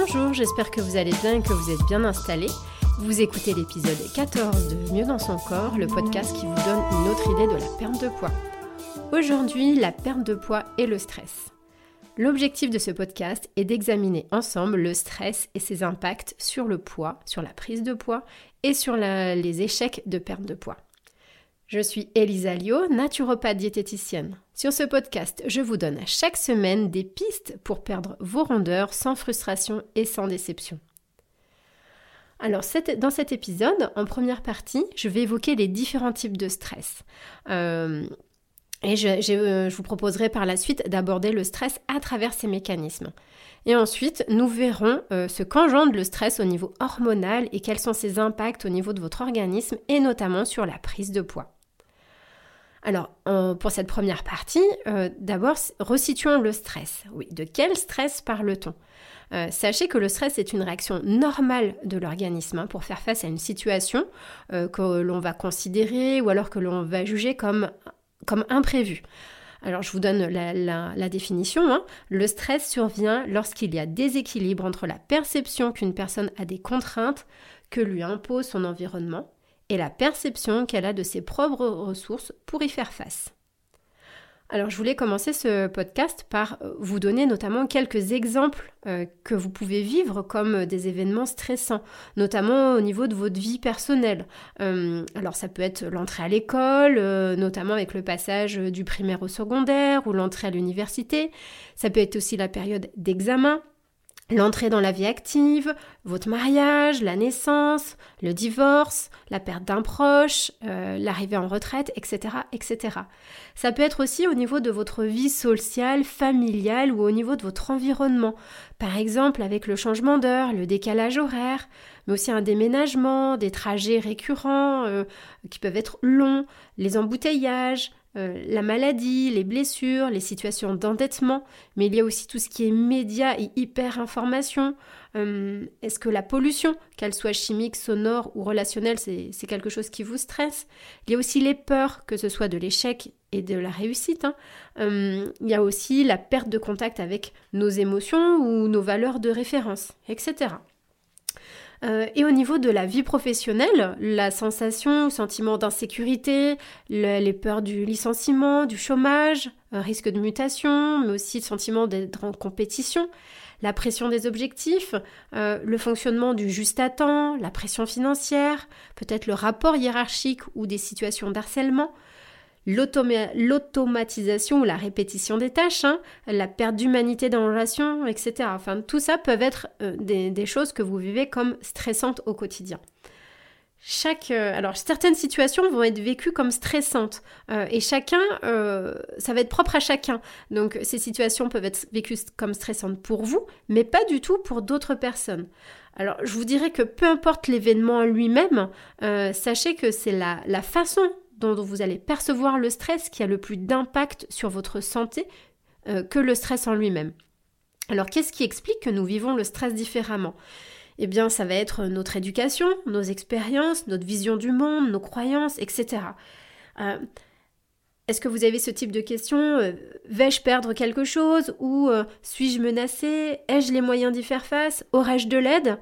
Bonjour, j'espère que vous allez bien et que vous êtes bien installés. Vous écoutez l'épisode 14 de Mieux dans son corps, le podcast qui vous donne une autre idée de la perte de poids. Aujourd'hui, la perte de poids et le stress. L'objectif de ce podcast est d'examiner ensemble le stress et ses impacts sur le poids, sur la prise de poids et sur les échecs de perte de poids. Je suis Elisa Lio, naturopathe diététicienne. Sur ce podcast, je vous donne chaque semaine des pistes pour perdre vos rondeurs sans frustration et sans déception. Alors, dans cet épisode, en première partie, je vais évoquer les différents types de stress. Euh, et euh, je, vous proposerai par la suite d'aborder le stress à travers ces mécanismes. Et ensuite, nous verrons euh, ce qu'engendre le stress au niveau hormonal et quels sont ses impacts au niveau de votre organisme et notamment sur la prise de poids. Alors, pour cette première partie, euh, d'abord, resituons le stress. Oui, de quel stress parle-t-on? Euh, Sachez que le stress est une réaction normale de l'organisme hein, pour faire face à une situation euh, que l'on va considérer ou alors que l'on va juger comme, comme imprévue. Alors je vous donne la, définition. Hein. Le stress survient lorsqu'il y a déséquilibre entre la perception qu'une personne a des contraintes que lui impose son environnement et la perception qu'elle a de ses propres ressources pour y faire face. Alors je voulais commencer ce podcast par euh, vous donner notamment quelques exemples euh, que vous pouvez vivre comme des événements stressants, notamment au niveau de votre vie personnelle. Euh, alors ça peut être l'entrée à l'école, notamment avec le passage du primaire au secondaire ou l'entrée à l'université. Ça peut être aussi la période d'examen l'entrée dans la vie active, votre mariage, la naissance, le divorce, la perte d'un proche, euh, l'arrivée en retraite, etc., etc. Ça peut être aussi au niveau de votre vie sociale, familiale ou au niveau de votre environnement. Par exemple, avec le changement d'heure, le décalage horaire, mais aussi un déménagement, des trajets récurrents euh, qui peuvent être longs, les embouteillages, euh, la maladie, les blessures, les situations d'endettement, mais il y a aussi tout ce qui est médias et hyper information. Euh, est-ce que la pollution, qu'elle soit chimique, sonore ou relationnelle, c'est quelque chose qui vous stresse? Il y a aussi les peurs, que ce soit de l'échec et de la réussite. Hein. Euh, il y a aussi la perte de contact avec nos émotions ou nos valeurs de référence, etc. Euh, et au niveau de la vie professionnelle, la sensation, sentiment d'insécurité, les peurs du licenciement, du chômage, un risque de mutation, mais aussi le sentiment d'être en compétition, la pression des objectifs, euh, le fonctionnement du juste à temps, la pression financière, peut-être le rapport hiérarchique ou des situations d'harcèlement, l'automatisation ou la répétition des tâches, hein, la perte d'humanité dans la relation, etc. Enfin, tout ça peuvent être euh, des, choses que vous vivez comme stressantes au quotidien. Chaque, euh, alors certaines situations vont être vécues comme stressantes euh, et chacun, ça va être propre à chacun. Donc ces situations peuvent être vécues comme stressantes pour vous, mais pas du tout pour d'autres personnes. Alors je vous dirais que peu importe l'événement lui-même, sachez que c'est la, la façon dont vous allez percevoir le stress qui a le plus d'impact sur votre santé euh, que le stress en lui-même. Alors qu'est-ce qui explique que nous vivons le stress différemment? Eh bien ça va être notre éducation, nos expériences, notre vision du monde, nos croyances, etc. Euh, est-ce que vous avez ce type de questions euh, Vais-je perdre quelque chose? Ou suis-je menacé Ai-je les moyens d'y faire face? Aurais-je de l'aide?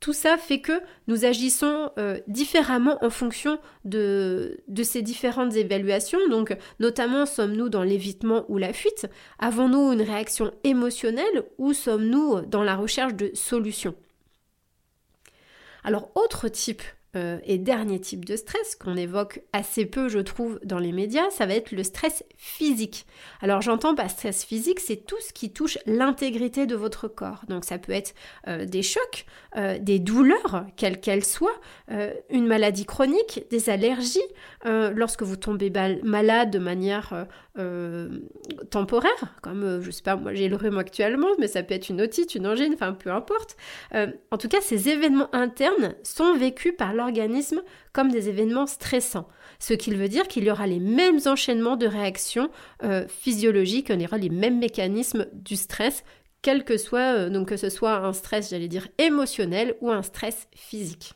Tout ça fait que nous agissons euh, différemment en fonction de, de, ces différentes évaluations. Donc, notamment, sommes-nous dans l'évitement ou la fuite? Avons-nous une réaction émotionnelle ou sommes-nous dans la recherche de solutions? Alors, autre type euh, et dernier type de stress qu'on évoque assez peu, je trouve, dans les médias, ça va être le stress physique. Alors j'entends par stress physique, c'est tout ce qui touche l'intégrité de votre corps. Donc ça peut être euh, des chocs, euh, des douleurs, quelles qu'elles soient, une maladie chronique, des allergies, lorsque vous tombez malade de manière temporaire, comme je sais pas, moi j'ai le rhume actuellement, mais ça peut être une otite, une angine, enfin peu importe. en tout cas, ces événements internes sont vécus par leur organisme comme des événements stressants. Ce qui veut dire qu'il y aura les mêmes enchaînements de réactions euh, physiologiques, y aura les mêmes mécanismes du stress, quel que soit, euh, donc que ce soit un stress, j'allais dire, émotionnel ou un stress physique.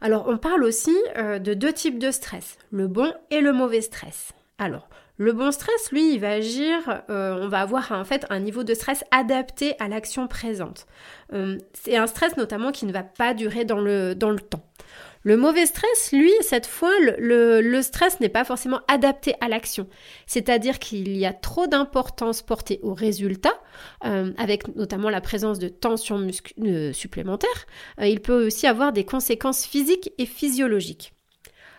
Alors on parle aussi euh, de deux types de stress, le bon et le mauvais stress. Alors, Le bon stress, lui, il va agir, euh, on va avoir en fait un niveau de stress adapté à l'action présente. Euh, c'est un stress notamment qui ne va pas durer dans le, temps. Le mauvais stress, lui, cette fois, le, stress n'est pas forcément adapté à l'action. C'est-à-dire qu'il y a trop d'importance portée au résultat, euh, avec notamment la présence de tensions supplémentaires. il peut aussi avoir des conséquences physiques et physiologiques.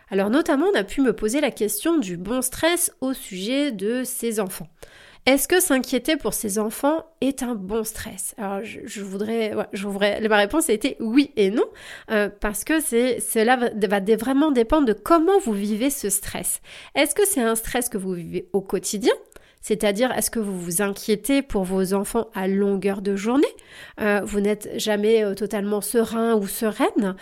Alors notamment, on a pu me poser la question du bon stress au sujet de ses enfants. Est-ce que s'inquiéter pour ses enfants est un bon stress? Alors je, voudrais, je voudrais, ma réponse a été oui et non, euh, parce que cela va, vraiment dépendre de comment vous vivez ce stress. Est-ce que c'est un stress que vous vivez au quotidien? C'est-à-dire, est-ce que vous vous inquiétez pour vos enfants à longueur de journée? Euh, Vous n'êtes jamais euh, totalement serein ou sereine?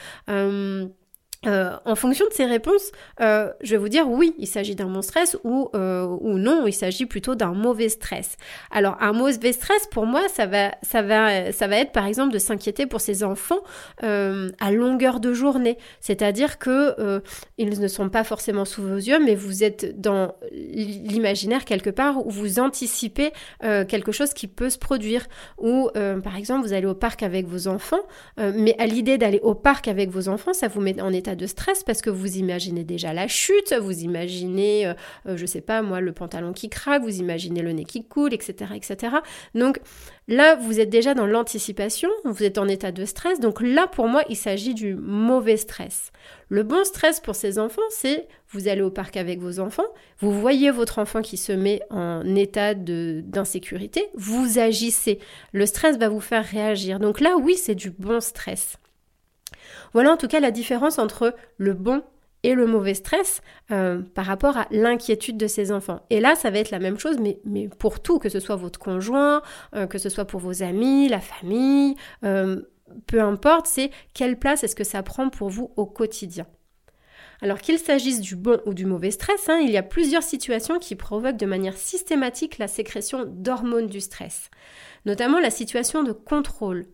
En fonction de ces réponses, euh, je vais vous dire oui, il s'agit d'un bon stress ou, euh, ou non, il s'agit plutôt d'un mauvais stress. Alors un mauvais stress, pour moi, ça va, ça va, ça va être par exemple de s'inquiéter pour ses enfants à longueur de journée. C'est-à-dire que ils ne sont pas forcément sous vos yeux, mais vous êtes dans l'imaginaire quelque part où vous anticipez quelque chose qui peut se produire. Ou par exemple, vous allez au parc avec vos enfants, mais à l'idée d'aller au parc avec vos enfants, ça vous met en état de stress parce que vous imaginez déjà la chute, vous imaginez, euh, euh, je sais pas moi, le pantalon qui craque, vous imaginez le nez qui coule, etc., etc. Donc là, vous êtes déjà dans l'anticipation, vous êtes en état de stress. Donc là, pour moi, il s'agit du mauvais stress. Le bon stress pour ces enfants, c'est vous allez au parc avec vos enfants, vous voyez votre enfant qui se met en état d'insécurité, vous agissez. Le stress va vous faire réagir. Donc là, oui, c'est du bon stress. Voilà en tout cas la différence entre le bon et le mauvais stress euh, par rapport à l'inquiétude de ses enfants. Et là, ça va être la même chose, mais, pour tout, que ce soit votre conjoint, euh, que ce soit pour vos amis, la famille, euh, peu importe, c'est quelle place est-ce que ça prend pour vous au quotidien. Alors qu'il s'agisse du bon ou du mauvais stress, hein, il y a plusieurs situations qui provoquent de manière systématique la sécrétion d'hormones du stress, notamment la situation de contrôle,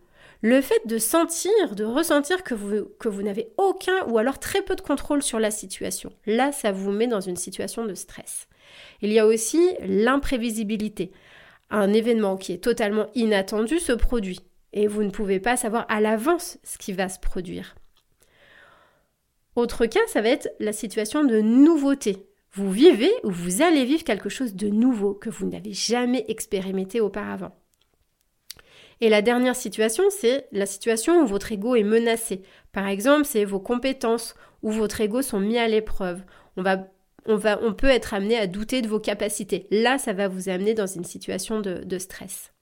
le fait de sentir, de ressentir que vous, n'avez aucun ou alors très peu de contrôle sur la situation, là, ça vous met dans une situation de stress. Il y a aussi l'imprévisibilité. Un événement qui est totalement inattendu se produit et vous ne pouvez pas savoir à l'avance ce qui va se produire. Autre cas, ça va être la situation de nouveauté. Vous vivez ou vous allez vivre quelque chose de nouveau que vous n'avez jamais expérimenté auparavant. Et la dernière situation, c'est la situation où votre ego est menacé. Par exemple, c'est vos compétences, où votre ego sont mis à l'épreuve. On va on, peut être amené à douter de vos capacités. Là, ça va vous amener dans une situation de, stress.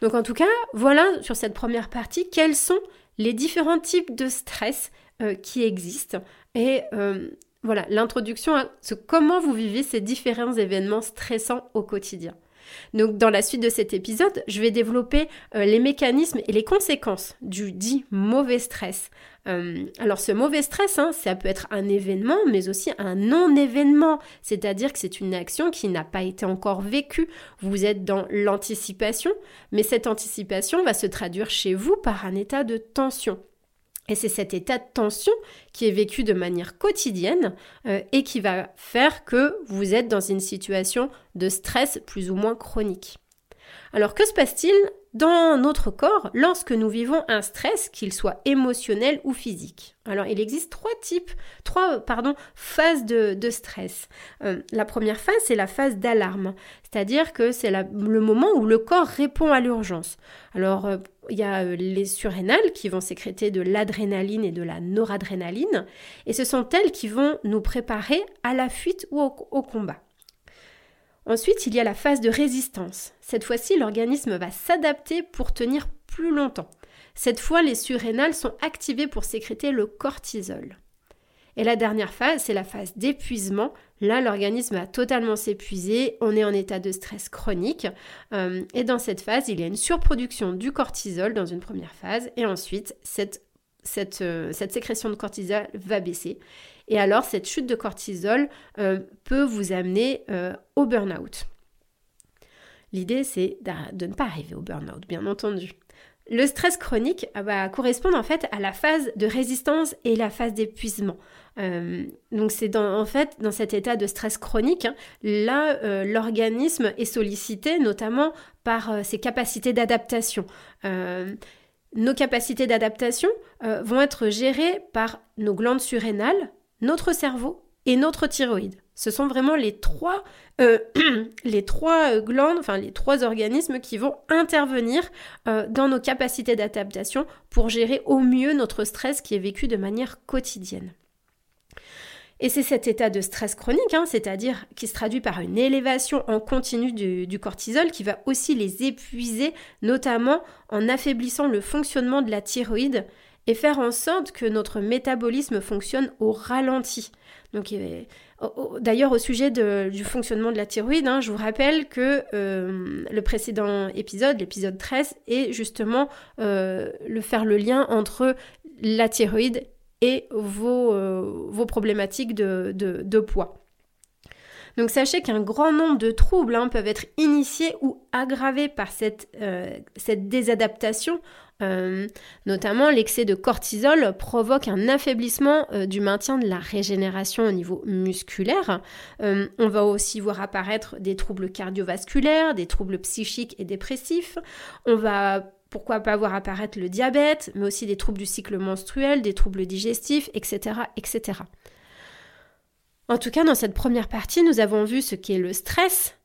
Donc en tout cas, voilà sur cette première partie, quels sont les différents types de stress euh, qui existent et euh, voilà l'introduction à comment vous vivez ces différents événements stressants au quotidien. Donc dans la suite de cet épisode, je vais développer euh, les mécanismes et les conséquences du dit mauvais stress. Euh, alors ce mauvais stress, hein, ça peut être un événement, mais aussi un non-événement, c'est-à-dire que c'est une action qui n'a pas été encore vécue. Vous êtes dans l'anticipation, mais cette anticipation va se traduire chez vous par un état de tension. Et c'est cet état de tension qui est vécu de manière quotidienne euh, et qui va faire que vous êtes dans une situation de stress plus ou moins chronique. Alors que se passe-t-il dans notre corps lorsque nous vivons un stress, qu'il soit émotionnel ou physique. Alors il existe trois types, trois phases de, stress. Euh, la première phase, c'est la phase d'alarme, c'est-à-dire que c'est le moment où le corps répond à l'urgence. Alors euh, il y a euh, les surrénales qui vont sécréter de l'adrénaline et de la noradrénaline, et ce sont elles qui vont nous préparer à la fuite ou au combat. Ensuite, il y a la phase de résistance. Cette fois-ci, l'organisme va s'adapter pour tenir plus longtemps. Cette fois, les surrénales sont activées pour sécréter le cortisol. Et la dernière phase, c'est la phase d'épuisement. Là, l'organisme va totalement s'épuiser, on est en état de stress chronique. Euh, et dans cette phase, il y a une surproduction du cortisol dans une première phase. Et ensuite, cette, euh, cette sécrétion de cortisol va baisser. Et alors, cette chute de cortisol euh, peut vous amener euh, au burn-out. L'idée, c'est de ne pas arriver au burn-out, bien entendu. Le stress chronique ah va correspondre en fait à la phase de résistance et la phase d'épuisement. Euh, donc c'est dans, en fait dans cet état de stress chronique, hein, là l'organisme est sollicité notamment par ses capacités d'adaptation. nos capacités d'adaptation vont être gérées par nos glandes surrénales, notre cerveau et notre thyroïde. Ce sont vraiment les trois, euh, euh, glandes, enfin les trois organismes qui vont intervenir euh, dans nos capacités d'adaptation pour gérer au mieux notre stress qui est vécu de manière quotidienne. Et c'est cet état de stress chronique, hein, c'est-à-dire qui se traduit par une élévation en continu du, cortisol, qui va aussi les épuiser, notamment en affaiblissant le fonctionnement de la thyroïde et faire en sorte que notre métabolisme fonctionne au ralenti. Donc, d'ailleurs, au sujet du fonctionnement de la thyroïde, hein, je vous rappelle que euh, le précédent épisode, l'épisode 13, est justement euh, le faire le lien entre la thyroïde et vos, euh, vos problématiques de, de, poids. Donc sachez qu'un grand nombre de troubles hein, peuvent être initiés ou aggravés par cette, cette désadaptation euh, notamment, l'excès de cortisol provoque un affaiblissement euh, du maintien de la régénération au niveau musculaire. Euh, on va aussi voir apparaître des troubles cardiovasculaires, des troubles psychiques et dépressifs. On va pourquoi pas voir apparaître le diabète, mais aussi des troubles du cycle menstruel, des troubles digestifs, etc. etc. En tout cas, dans cette première partie, nous avons vu ce qu'est le stress,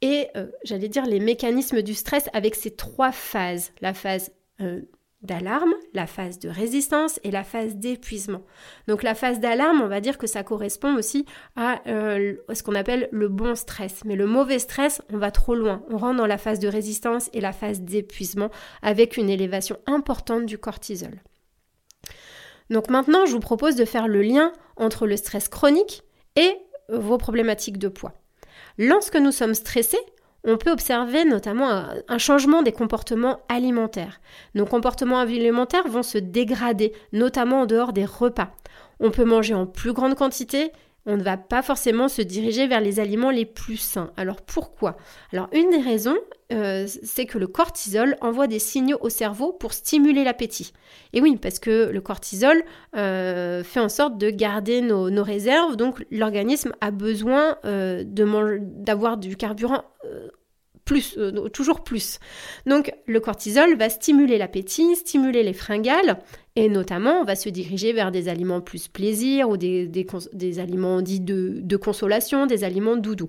et euh, j'allais dire les mécanismes du stress avec ces trois phases, la phase euh, d'alarme, la phase de résistance et la phase d'épuisement. Donc la phase d'alarme, on va dire que ça correspond aussi à euh, ce qu'on appelle le bon stress. Mais le mauvais stress, on va trop loin. On rentre dans la phase de résistance et la phase d'épuisement avec une élévation importante du cortisol. Donc maintenant, je vous propose de faire le lien entre le stress chronique et vos problématiques de poids. Lorsque nous sommes stressés, on peut observer notamment un changement des comportements alimentaires. Nos comportements alimentaires vont se dégrader, notamment en dehors des repas. On peut manger en plus grande quantité on ne va pas forcément se diriger vers les aliments les plus sains. Alors pourquoi? Alors une des raisons, euh, c'est que le cortisol envoie des signaux au cerveau pour stimuler l'appétit. Et oui, parce que le cortisol euh, fait en sorte de garder nos, réserves, donc l'organisme a besoin euh, d'avoir du carburant plus, euh, toujours plus. Donc le cortisol va stimuler l'appétit, stimuler les fringales, et notamment on va se diriger vers des aliments plus plaisir ou des, aliments dits de, consolation, des aliments doudous.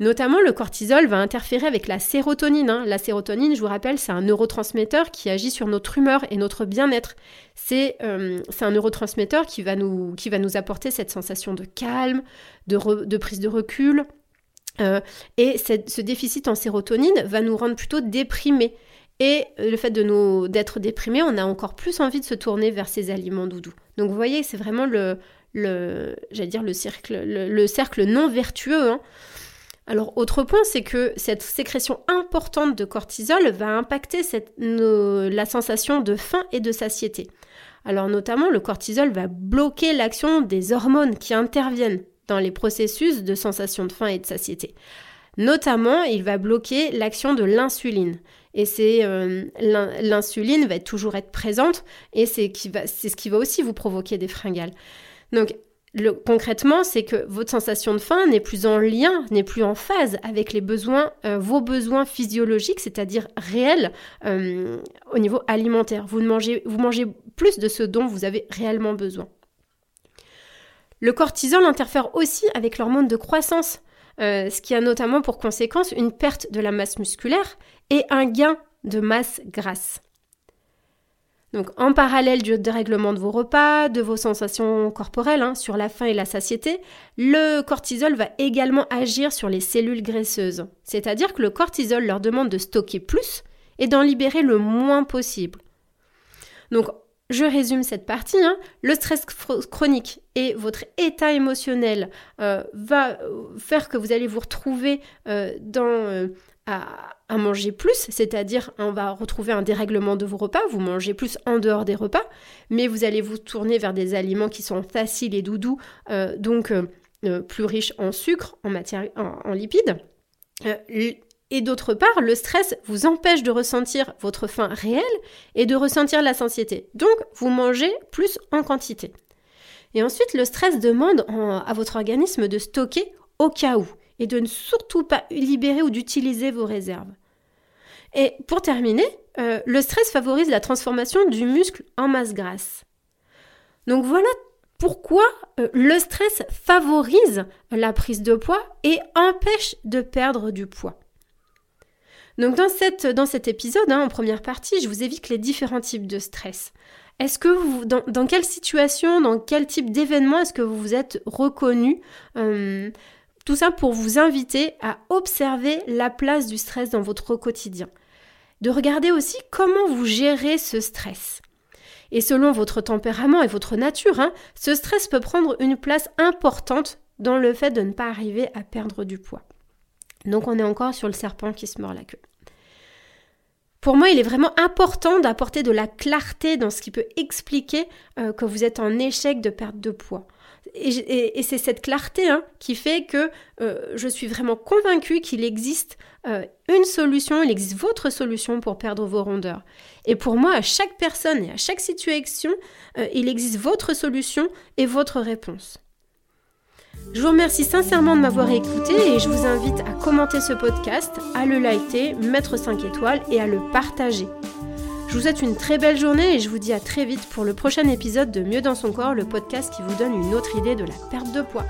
Notamment, le cortisol va interférer avec la sérotonine. Hein. La sérotonine, je vous rappelle, c'est un neurotransmetteur qui agit sur notre humeur et notre bien-être. C'est euh, un neurotransmetteur qui va, nous, apporter cette sensation de calme, de prise de recul, euh, et ce déficit en sérotonine va nous rendre plutôt déprimés. Et le fait de nous d'être déprimés, on a encore plus envie de se tourner vers ces aliments doudous. Donc vous voyez, c'est vraiment le, j'allais le cercle, le, cercle non vertueux. Hein. Alors autre point, c'est que cette sécrétion importante de cortisol va impacter la sensation de faim et de satiété. Alors notamment, le cortisol va bloquer l'action des hormones qui interviennent dans les processus de sensation de faim et de satiété. Notamment, il va bloquer l'action de l'insuline. Et c'est euh, l'insuline va toujours être présente et c'est ce qui va aussi vous provoquer des fringales. Donc concrètement, c'est que votre sensation de faim n'est plus en lien, n'est plus en phase avec les besoins, euh, vos besoins physiologiques, c'est-à-dire réels euh, au niveau alimentaire. Vous mangez, vous mangez plus de ce dont vous avez réellement besoin. Le cortisol interfère aussi avec l'hormone de croissance, euh, ce qui a notamment pour conséquence une perte de la masse musculaire et un gain de masse grasse. Donc en parallèle du dérèglement de vos repas, de vos sensations corporelles hein, sur la faim et la satiété, le cortisol va également agir sur les cellules graisseuses. C'est-à-dire que le cortisol leur demande de stocker plus et d'en libérer le moins possible. Donc je résume cette partie. Hein. Le stress chronique et votre état émotionnel euh, va faire que vous allez vous retrouver euh, euh, à, manger plus, c'est-à-dire on va retrouver un dérèglement de vos repas, vous mangez plus en dehors des repas, mais vous allez vous tourner vers des aliments qui sont faciles et doudous, donc plus riches en sucre, en, matière, en lipides Et d'autre part, le stress vous empêche de ressentir votre faim réelle et de ressentir la satiété. Donc, vous mangez plus en quantité. Et ensuite, le stress demande à votre organisme de stocker au cas où et de ne surtout pas libérer ou d'utiliser vos réserves. Et pour terminer, euh, le stress favorise la transformation du muscle en masse grasse. Donc voilà pourquoi euh, le stress favorise la prise de poids et empêche de perdre du poids. Donc dans, cet épisode, hein, en première partie, je vous évite les différents types de stress. Est-ce que vous, dans, quelle situation, dans quel type d'événement est-ce que vous vous êtes reconnu euh, Tout ça pour vous inviter à observer la place du stress dans votre quotidien? De regarder aussi comment vous gérez ce stress. Et selon votre tempérament et votre nature, hein, ce stress peut prendre une place importante dans le fait de ne pas arriver à perdre du poids. Donc on est encore sur le serpent qui se mord la queue. Pour moi, il est vraiment important d'apporter de la clarté dans ce qui peut expliquer euh, que vous êtes en échec de perte de poids. Et, c'est cette clarté hein, qui fait que euh, je suis vraiment convaincue qu'il existe euh, une solution, il existe votre solution pour perdre vos rondeurs. Et pour moi, à chaque personne et à chaque situation, il existe votre solution et votre réponse. Je vous remercie sincèrement de m'avoir écouté et je vous invite à commenter ce podcast, à le liker, mettre 5 étoiles et à le partager. Je vous souhaite une très belle journée et je vous dis à très vite pour le prochain épisode de Mieux dans son corps, le podcast qui vous donne une autre idée de la perte de poids.